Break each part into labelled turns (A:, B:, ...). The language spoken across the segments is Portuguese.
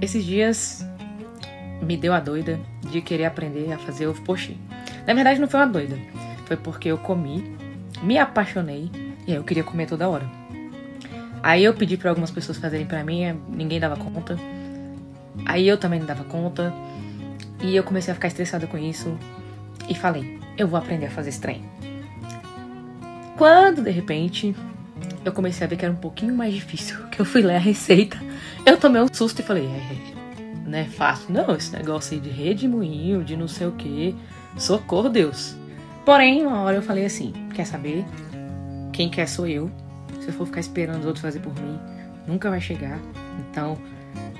A: esses dias me deu a doida de querer aprender a fazer ovo pochê. Na verdade, não foi uma doida. Foi porque eu comi, me apaixonei e aí eu queria comer toda hora. Aí eu pedi para algumas pessoas fazerem para mim, ninguém dava conta. Aí eu também não dava conta. E eu comecei a ficar estressada com isso e falei: eu vou aprender a fazer esse trem. Quando de repente eu comecei a ver que era um pouquinho mais difícil, que eu fui ler a receita, eu tomei um susto e falei: é, não é fácil, não, esse negócio aí de redemoinho, de não sei o que, socorro Deus. Porém, uma hora eu falei assim: quer saber? Quem quer sou eu. Se eu for ficar esperando os outros fazer por mim, nunca vai chegar. Então,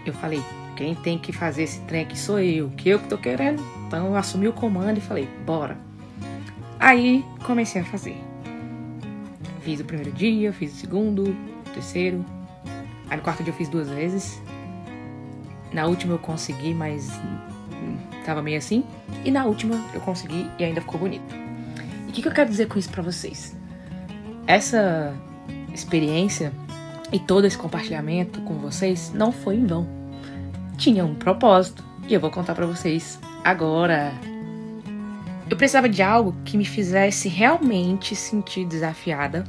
A: eu falei: quem tem que fazer esse trem aqui sou eu, que eu que tô querendo. Então eu assumi o comando e falei, bora. Aí comecei a fazer. Fiz o primeiro dia, fiz o segundo, o terceiro. Aí no quarto dia eu fiz duas vezes. Na última eu consegui, mas hum, tava meio assim. E na última eu consegui e ainda ficou bonito. E o que, que eu quero dizer com isso pra vocês? Essa experiência e todo esse compartilhamento com vocês não foi em vão tinha um propósito e eu vou contar para vocês agora. Eu precisava de algo que me fizesse realmente sentir desafiada,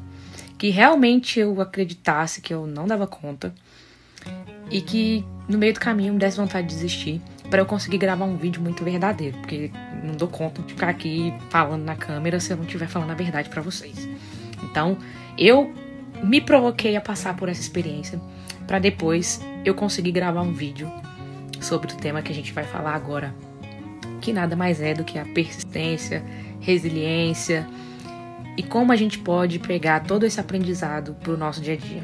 A: que realmente eu acreditasse que eu não dava conta e que no meio do caminho me desse vontade de desistir para eu conseguir gravar um vídeo muito verdadeiro, porque não dou conta de ficar aqui falando na câmera se eu não estiver falando a verdade para vocês. Então, eu me provoquei a passar por essa experiência para depois eu conseguir gravar um vídeo sobre o tema que a gente vai falar agora, que nada mais é do que a persistência, resiliência e como a gente pode pegar todo esse aprendizado para o nosso dia a dia.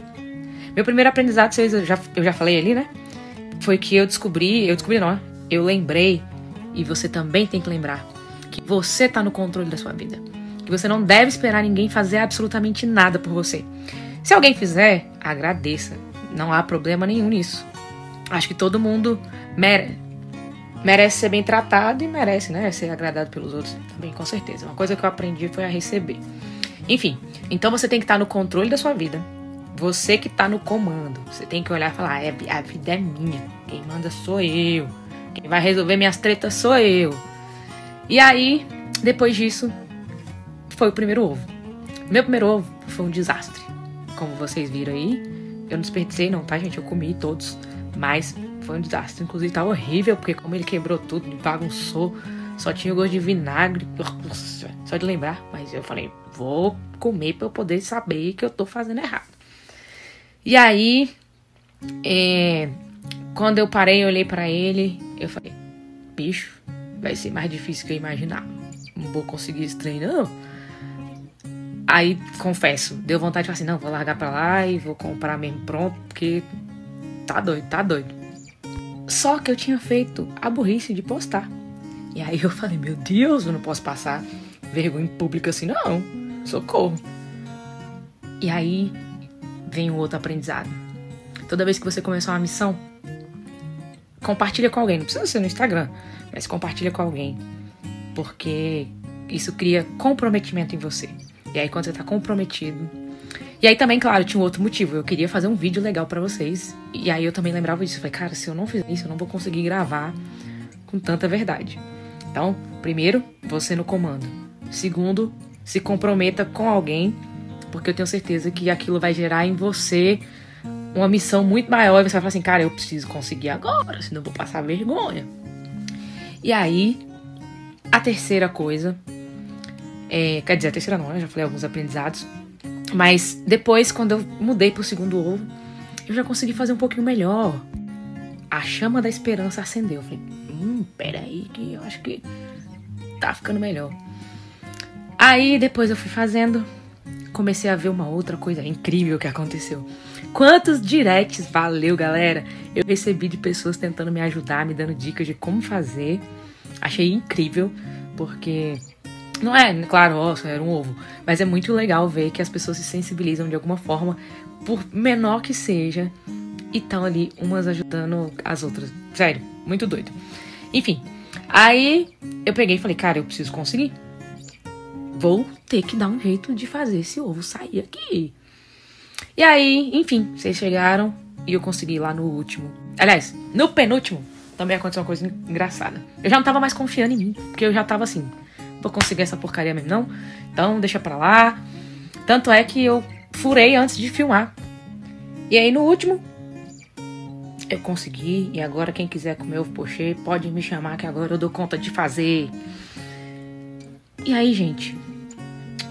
A: Meu primeiro aprendizado, vocês, eu já, eu já falei ali, né? Foi que eu descobri, eu descobri não, eu lembrei, e você também tem que lembrar, que você está no controle da sua vida. Que você não deve esperar ninguém fazer absolutamente nada por você. Se alguém fizer, agradeça. Não há problema nenhum nisso. Acho que todo mundo mere merece ser bem tratado e merece, né, ser agradado pelos outros também, com certeza. Uma coisa que eu aprendi foi a receber. Enfim, então você tem que estar no controle da sua vida. Você que está no comando. Você tem que olhar e falar: é, a vida é minha. Quem manda sou eu. Quem vai resolver minhas tretas sou eu. E aí, depois disso, foi o primeiro ovo. Meu primeiro ovo foi um desastre. Como vocês viram aí, eu não desperdicei, não, tá, gente? Eu comi todos. Mas foi um desastre. Inclusive tá horrível, porque como ele quebrou tudo, bagunçou, só tinha gosto de vinagre. Só de lembrar. Mas eu falei, vou comer pra eu poder saber que eu tô fazendo errado. E aí, é, quando eu parei, eu olhei para ele, eu falei, bicho, vai ser mais difícil que eu imaginava. Não vou conseguir esse treino, não. Aí, confesso, deu vontade de falar assim, não, vou largar pra lá e vou comprar mesmo pronto, porque tá doido, tá doido. Só que eu tinha feito a burrice de postar. E aí eu falei, meu Deus, eu não posso passar vergonha em público assim, não. Socorro. E aí vem um outro aprendizado. Toda vez que você começar uma missão, compartilha com alguém. Não precisa ser no Instagram, mas compartilha com alguém. Porque isso cria comprometimento em você. E aí, quando você tá comprometido, e aí também, claro, tinha um outro motivo. Eu queria fazer um vídeo legal para vocês. E aí eu também lembrava disso. Eu falei, cara, se eu não fizer isso, eu não vou conseguir gravar com tanta verdade. Então, primeiro, você no comando. Segundo, se comprometa com alguém, porque eu tenho certeza que aquilo vai gerar em você uma missão muito maior. E você vai falar assim, cara, eu preciso conseguir agora, senão eu vou passar vergonha. E aí, a terceira coisa. É, quer dizer, a terceira não, né? Já falei alguns aprendizados. Mas depois, quando eu mudei pro segundo ovo, eu já consegui fazer um pouquinho melhor. A chama da esperança acendeu. Eu falei, hum, peraí, que eu acho que tá ficando melhor. Aí depois eu fui fazendo, comecei a ver uma outra coisa incrível que aconteceu. Quantos directs valeu, galera? Eu recebi de pessoas tentando me ajudar, me dando dicas de como fazer. Achei incrível, porque não é, claro, nossa, era um ovo. Mas é muito legal ver que as pessoas se sensibilizam de alguma forma, por menor que seja, e estão ali umas ajudando as outras. Sério, muito doido. Enfim, aí eu peguei e falei, cara, eu preciso conseguir. Vou ter que dar um jeito de fazer esse ovo sair aqui. E aí, enfim, vocês chegaram e eu consegui lá no último. Aliás, no penúltimo também aconteceu uma coisa engraçada. Eu já não tava mais confiando em mim, porque eu já tava assim, vou conseguir essa porcaria mesmo não, então deixa pra lá. Tanto é que eu furei antes de filmar. E aí no último, eu consegui, e agora quem quiser comer ovo pochê pode me chamar que agora eu dou conta de fazer. E aí, gente,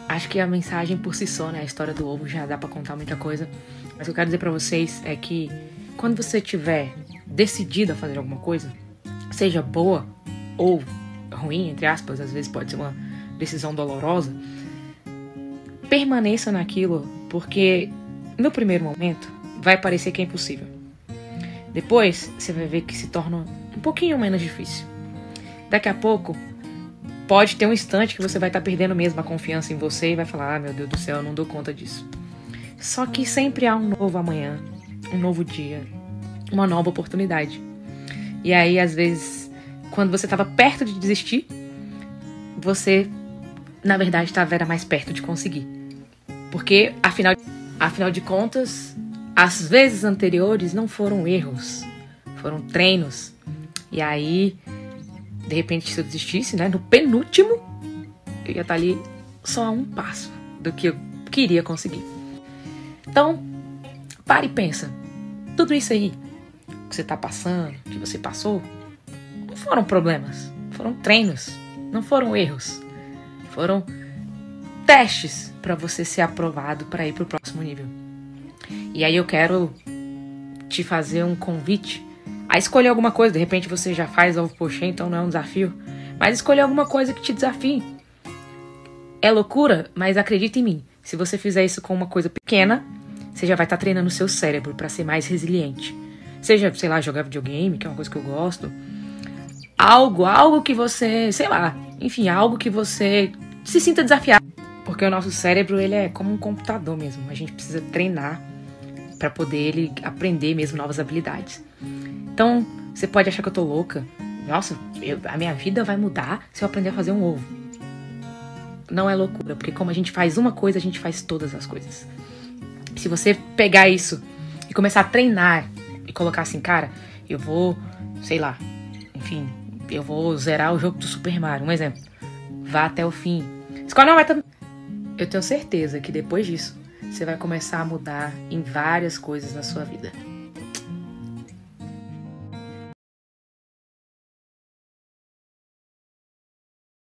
A: acho que a mensagem por si só, né, a história do ovo já dá para contar muita coisa. Mas o que eu quero dizer para vocês é que quando você tiver decidido a fazer alguma coisa, seja boa ou ruim, entre aspas, às vezes pode ser uma decisão dolorosa, permaneça naquilo, porque no primeiro momento vai parecer que é impossível. Depois você vai ver que se torna um pouquinho menos difícil. Daqui a pouco pode ter um instante que você vai estar tá perdendo mesmo a confiança em você e vai falar: "Ah, meu Deus do céu, eu não dou conta disso". Só que sempre há um novo amanhã, um novo dia, uma nova oportunidade. E aí, às vezes, quando você estava perto de desistir, você, na verdade, estava mais perto de conseguir. Porque, afinal, afinal de contas, as vezes anteriores não foram erros, foram treinos. E aí, de repente, se eu desistisse, né, no penúltimo, eu ia estar ali só a um passo do que eu queria conseguir. Então, pare e pensa. Tudo isso aí que você está passando, que você passou, não foram problemas, foram treinos, não foram erros, foram testes para você ser aprovado para ir para o próximo nível. E aí eu quero te fazer um convite a escolher alguma coisa. De repente você já faz ovo pochê, então não é um desafio. Mas escolher alguma coisa que te desafie. É loucura, mas acredita em mim. Se você fizer isso com uma coisa pequena, você já vai estar tá treinando o seu cérebro para ser mais resiliente. Seja, sei lá, jogar videogame, que é uma coisa que eu gosto. Algo, algo que você, sei lá, enfim, algo que você se sinta desafiado. Porque o nosso cérebro, ele é como um computador mesmo. A gente precisa treinar para poder ele aprender mesmo novas habilidades. Então, você pode achar que eu tô louca. Nossa, eu, a minha vida vai mudar se eu aprender a fazer um ovo. Não é loucura, porque como a gente faz uma coisa, a gente faz todas as coisas. Se você pegar isso e começar a treinar e colocar assim, cara, eu vou, sei lá, enfim, eu vou zerar o jogo do Super Mario, um exemplo. Vá até o fim. Escolhe uma meta. Eu tenho certeza que depois disso, você vai começar a mudar em várias coisas na sua vida.